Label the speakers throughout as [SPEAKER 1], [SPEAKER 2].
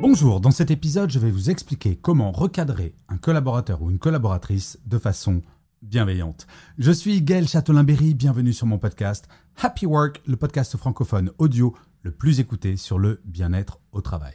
[SPEAKER 1] Bonjour, dans cet épisode, je vais vous expliquer comment recadrer un collaborateur ou une collaboratrice de façon bienveillante. Je suis Gaël Châtelain-Berry, bienvenue sur mon podcast Happy Work, le podcast francophone audio le plus écouté sur le bien-être au travail.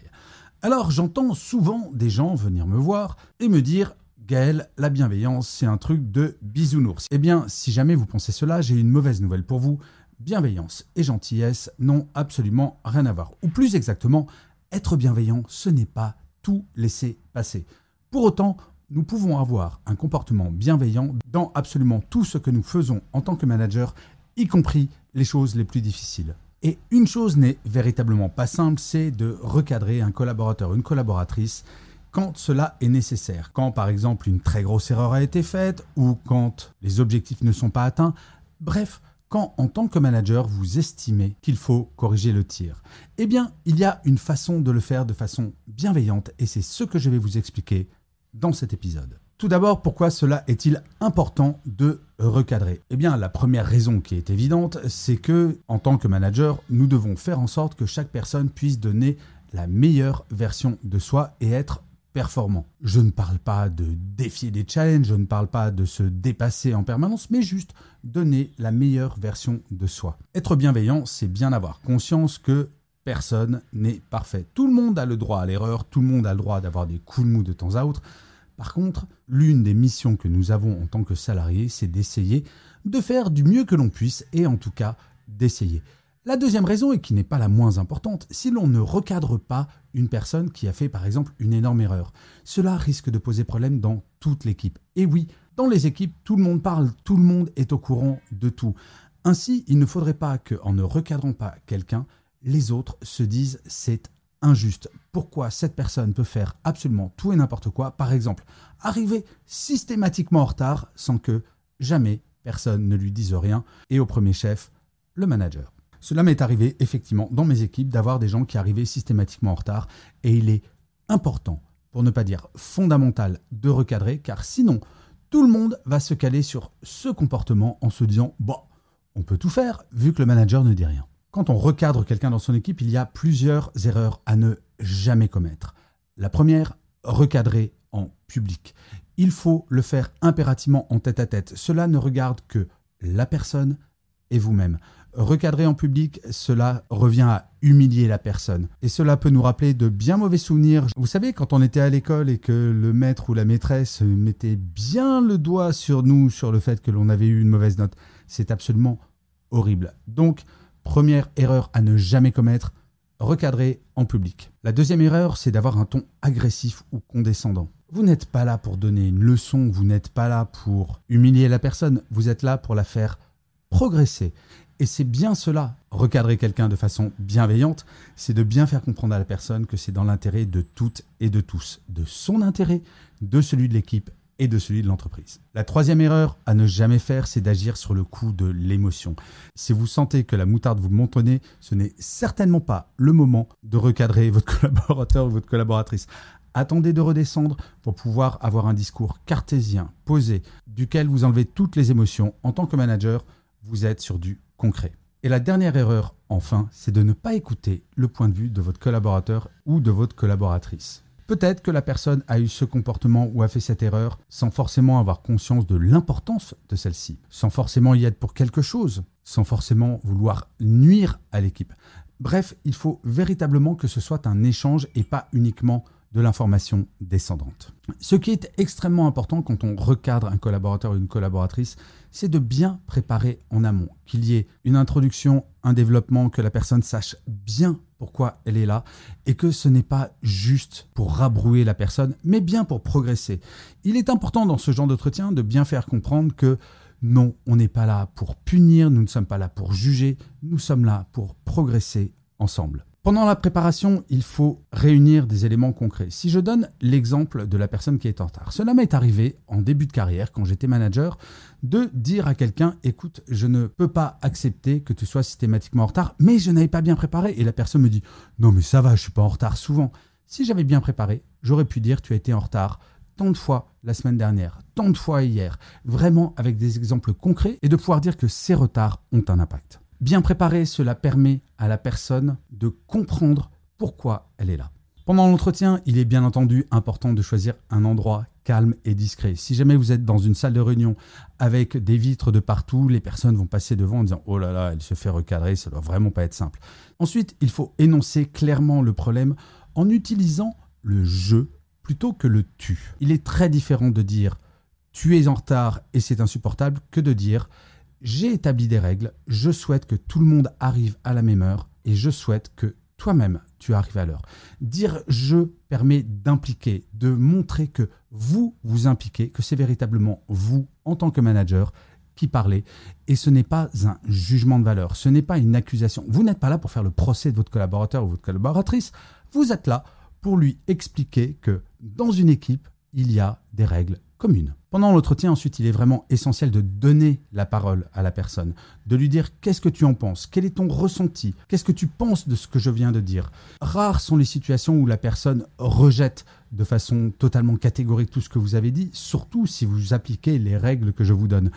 [SPEAKER 1] Alors j'entends souvent des gens venir me voir et me dire Gaël, la bienveillance, c'est un truc de bisounours. Eh bien, si jamais vous pensez cela, j'ai une mauvaise nouvelle pour vous. Bienveillance et gentillesse n'ont absolument rien à voir. Ou plus exactement, être bienveillant, ce n'est pas tout laisser passer. Pour autant, nous pouvons avoir un comportement bienveillant dans absolument tout ce que nous faisons en tant que manager, y compris les choses les plus difficiles. Et une chose n'est véritablement pas simple, c'est de recadrer un collaborateur, une collaboratrice quand cela est nécessaire. Quand par exemple une très grosse erreur a été faite ou quand les objectifs ne sont pas atteints. Bref, quand en tant que manager vous estimez qu'il faut corriger le tir. Eh bien, il y a une façon de le faire de façon bienveillante et c'est ce que je vais vous expliquer dans cet épisode. Tout d'abord, pourquoi cela est-il important de recadrer? Eh bien, la première raison qui est évidente, c'est que en tant que manager, nous devons faire en sorte que chaque personne puisse donner la meilleure version de soi et être performant. Je ne parle pas de défier des challenges, je ne parle pas de se dépasser en permanence, mais juste donner la meilleure version de soi. Être bienveillant, c'est bien avoir conscience que personne n'est parfait. Tout le monde a le droit à l'erreur, tout le monde a le droit d'avoir des coups de mou de temps à autre. Par contre, l'une des missions que nous avons en tant que salariés, c'est d'essayer de faire du mieux que l'on puisse et en tout cas d'essayer. La deuxième raison, et qui n'est pas la moins importante, si l'on ne recadre pas une personne qui a fait par exemple une énorme erreur, cela risque de poser problème dans toute l'équipe. Et oui, dans les équipes, tout le monde parle, tout le monde est au courant de tout. Ainsi, il ne faudrait pas qu'en ne recadrant pas quelqu'un, les autres se disent c'est injuste. Pourquoi cette personne peut faire absolument tout et n'importe quoi, par exemple, arriver systématiquement en retard sans que jamais personne ne lui dise rien, et au premier chef, le manager? Cela m'est arrivé effectivement dans mes équipes d'avoir des gens qui arrivaient systématiquement en retard et il est important, pour ne pas dire fondamental, de recadrer car sinon tout le monde va se caler sur ce comportement en se disant bon, on peut tout faire vu que le manager ne dit rien. Quand on recadre quelqu'un dans son équipe, il y a plusieurs erreurs à ne jamais commettre. La première, recadrer en public. Il faut le faire impérativement en tête à tête. Cela ne regarde que la personne et vous-même. Recadrer en public, cela revient à humilier la personne. Et cela peut nous rappeler de bien mauvais souvenirs. Vous savez, quand on était à l'école et que le maître ou la maîtresse mettait bien le doigt sur nous, sur le fait que l'on avait eu une mauvaise note, c'est absolument horrible. Donc, première erreur à ne jamais commettre, recadrer en public. La deuxième erreur, c'est d'avoir un ton agressif ou condescendant. Vous n'êtes pas là pour donner une leçon, vous n'êtes pas là pour humilier la personne, vous êtes là pour la faire progresser. Et c'est bien cela, recadrer quelqu'un de façon bienveillante, c'est de bien faire comprendre à la personne que c'est dans l'intérêt de toutes et de tous, de son intérêt, de celui de l'équipe et de celui de l'entreprise. La troisième erreur à ne jamais faire, c'est d'agir sur le coup de l'émotion. Si vous sentez que la moutarde vous montonnez, ce n'est certainement pas le moment de recadrer votre collaborateur ou votre collaboratrice. Attendez de redescendre pour pouvoir avoir un discours cartésien, posé, duquel vous enlevez toutes les émotions. En tant que manager, vous êtes sur du Et la dernière erreur, enfin, c'est de ne pas écouter le point de vue de votre collaborateur ou de votre collaboratrice. Peut-être que la personne a eu ce comportement ou a fait cette erreur sans forcément avoir conscience de l'importance de celle-ci, sans forcément y être pour quelque chose, sans forcément vouloir nuire à l'équipe. Bref, il faut véritablement que ce soit un échange et pas uniquement de l'information descendante. Ce qui est extrêmement important quand on recadre un collaborateur ou une collaboratrice, c'est de bien préparer en amont, qu'il y ait une introduction, un développement, que la personne sache bien pourquoi elle est là, et que ce n'est pas juste pour rabrouer la personne, mais bien pour progresser. Il est important dans ce genre d'entretien de bien faire comprendre que Non, on n'est pas là pour punir, nous ne sommes pas là pour juger, nous sommes là pour progresser ensemble. Pendant la préparation, il faut réunir des éléments concrets. Si je donne l'exemple de la personne qui est en retard, cela m'est arrivé en début de carrière, quand j'étais manager, de dire à quelqu'un, écoute, je ne peux pas accepter que tu sois systématiquement en retard, mais je n'avais pas bien préparé. Et la personne me dit, non mais ça va, je suis pas en retard souvent. Si j'avais bien préparé, j'aurais pu dire, tu as été en retard tant de fois la semaine dernière, tant de fois hier, vraiment avec des exemples concrets et de pouvoir dire que ces retards ont un impact. Bien préparé, cela permet à la personne de comprendre pourquoi elle est là. Pendant l'entretien, il est bien entendu important de choisir un endroit calme et discret. Si jamais vous êtes dans une salle de réunion avec des vitres de partout, les personnes vont passer devant en disant Oh là là, elle se fait recadrer, ça doit vraiment pas être simple. Ensuite, il faut énoncer clairement le problème en utilisant le je plutôt que le tu. Il est très différent de dire tu es en retard et c'est insupportable que de dire j'ai établi des règles, je souhaite que tout le monde arrive à la même heure et je souhaite que toi-même tu arrives à l'heure. Dire je permet d'impliquer, de montrer que vous vous impliquez, que c'est véritablement vous en tant que manager qui parlez et ce n'est pas un jugement de valeur, ce n'est pas une accusation. Vous n'êtes pas là pour faire le procès de votre collaborateur ou votre collaboratrice, vous êtes là pour lui expliquer que dans une équipe, il y a des règles communes. Pendant l'entretien, ensuite, il est vraiment essentiel de donner la parole à la personne, de lui dire qu'est-ce que tu en penses, quel est ton ressenti, qu'est-ce que tu penses de ce que je viens de dire. Rares sont les situations où la personne rejette de façon totalement catégorique tout ce que vous avez dit, surtout si vous appliquez les règles que je vous donne.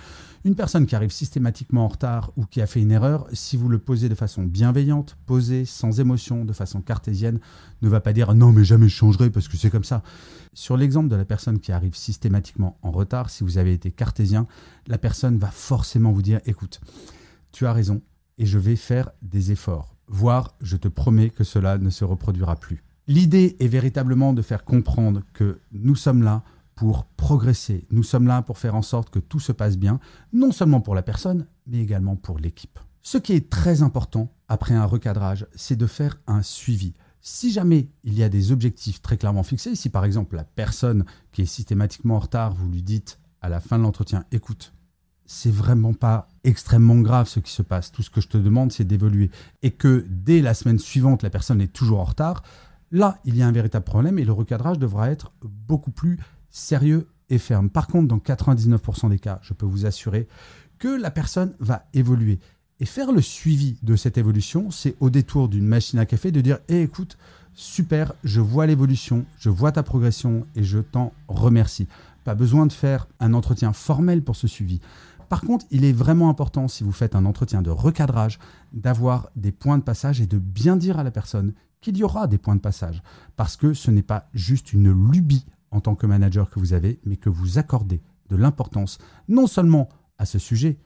[SPEAKER 1] Une personne qui arrive systématiquement en retard ou qui a fait une erreur, si vous le posez de façon bienveillante, posée, sans émotion, de façon cartésienne, ne va pas dire non mais jamais je changerai parce que c'est comme ça. Sur l'exemple de la personne qui arrive systématiquement en retard, si vous avez été cartésien, la personne va forcément vous dire écoute, tu as raison et je vais faire des efforts, voire je te promets que cela ne se reproduira plus. L'idée est véritablement de faire comprendre que nous sommes là pour progresser, nous sommes là pour faire en sorte que tout se passe bien, non seulement pour la personne, mais également pour l'équipe. Ce qui est très important après un recadrage, c'est de faire un suivi. Si jamais il y a des objectifs très clairement fixés, si par exemple la personne qui est systématiquement en retard, vous lui dites à la fin de l'entretien, écoute, c'est vraiment pas extrêmement grave ce qui se passe. Tout ce que je te demande, c'est d'évoluer. Et que dès la semaine suivante, la personne est toujours en retard, là, il y a un véritable problème et le recadrage devra être beaucoup plus sérieux et ferme. Par contre, dans 99% des cas, je peux vous assurer que la personne va évoluer. Et faire le suivi de cette évolution, c'est au détour d'une machine à café de dire eh, écoute, super, je vois l'évolution, je vois ta progression et je t'en remercie. Pas besoin de faire un entretien formel pour ce suivi. Par contre, il est vraiment important, si vous faites un entretien de recadrage, d'avoir des points de passage et de bien dire à la personne qu'il y aura des points de passage. Parce que ce n'est pas juste une lubie en tant que manager que vous avez, mais que vous accordez de l'importance non seulement à ce sujet,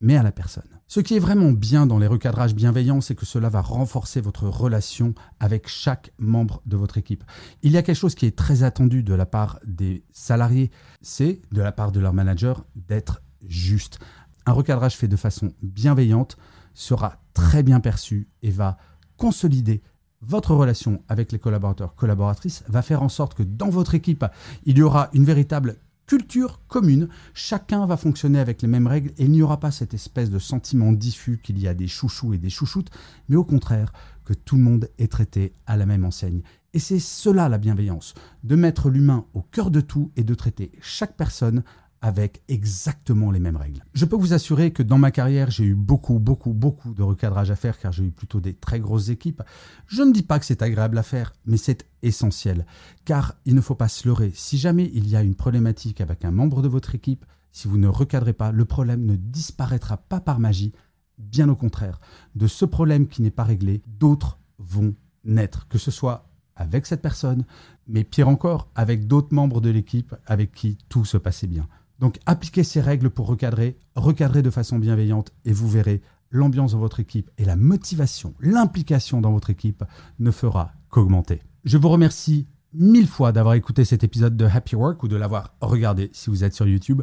[SPEAKER 1] mais à la personne. Ce qui est vraiment bien dans les recadrages bienveillants, c'est que cela va renforcer votre relation avec chaque membre de votre équipe. Il y a quelque chose qui est très attendu de la part des salariés, c'est de la part de leur manager d'être juste. Un recadrage fait de façon bienveillante sera très bien perçu et va consolider votre relation avec les collaborateurs, collaboratrices, va faire en sorte que dans votre équipe, il y aura une véritable culture commune, chacun va fonctionner avec les mêmes règles et il n'y aura pas cette espèce de sentiment diffus qu'il y a des chouchous et des chouchoutes, mais au contraire que tout le monde est traité à la même enseigne. Et c'est cela la bienveillance, de mettre l'humain au cœur de tout et de traiter chaque personne avec exactement les mêmes règles. Je peux vous assurer que dans ma carrière, j'ai eu beaucoup, beaucoup, beaucoup de recadrage à faire car j'ai eu plutôt des très grosses équipes. Je ne dis pas que c'est agréable à faire, mais c'est essentiel car il ne faut pas se leurrer. Si jamais il y a une problématique avec un membre de votre équipe, si vous ne recadrez pas, le problème ne disparaîtra pas par magie. Bien au contraire, de ce problème qui n'est pas réglé, d'autres vont naître, que ce soit avec cette personne, mais pire encore, avec d'autres membres de l'équipe avec qui tout se passait bien. Donc appliquez ces règles pour recadrer, recadrer de façon bienveillante et vous verrez, l'ambiance dans votre équipe et la motivation, l'implication dans votre équipe ne fera qu'augmenter. Je vous remercie mille fois d'avoir écouté cet épisode de Happy Work ou de l'avoir regardé si vous êtes sur YouTube.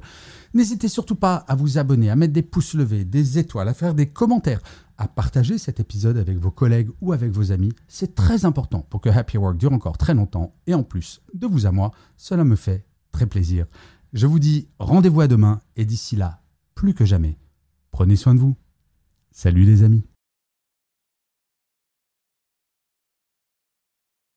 [SPEAKER 1] N'hésitez surtout pas à vous abonner, à mettre des pouces levés, des étoiles, à faire des commentaires, à partager cet épisode avec vos collègues ou avec vos amis. C'est très important pour que Happy Work dure encore très longtemps et en plus, de vous à moi, cela me fait très plaisir. Je vous dis rendez-vous à demain et d'ici là, plus que jamais. Prenez soin de vous. Salut les amis.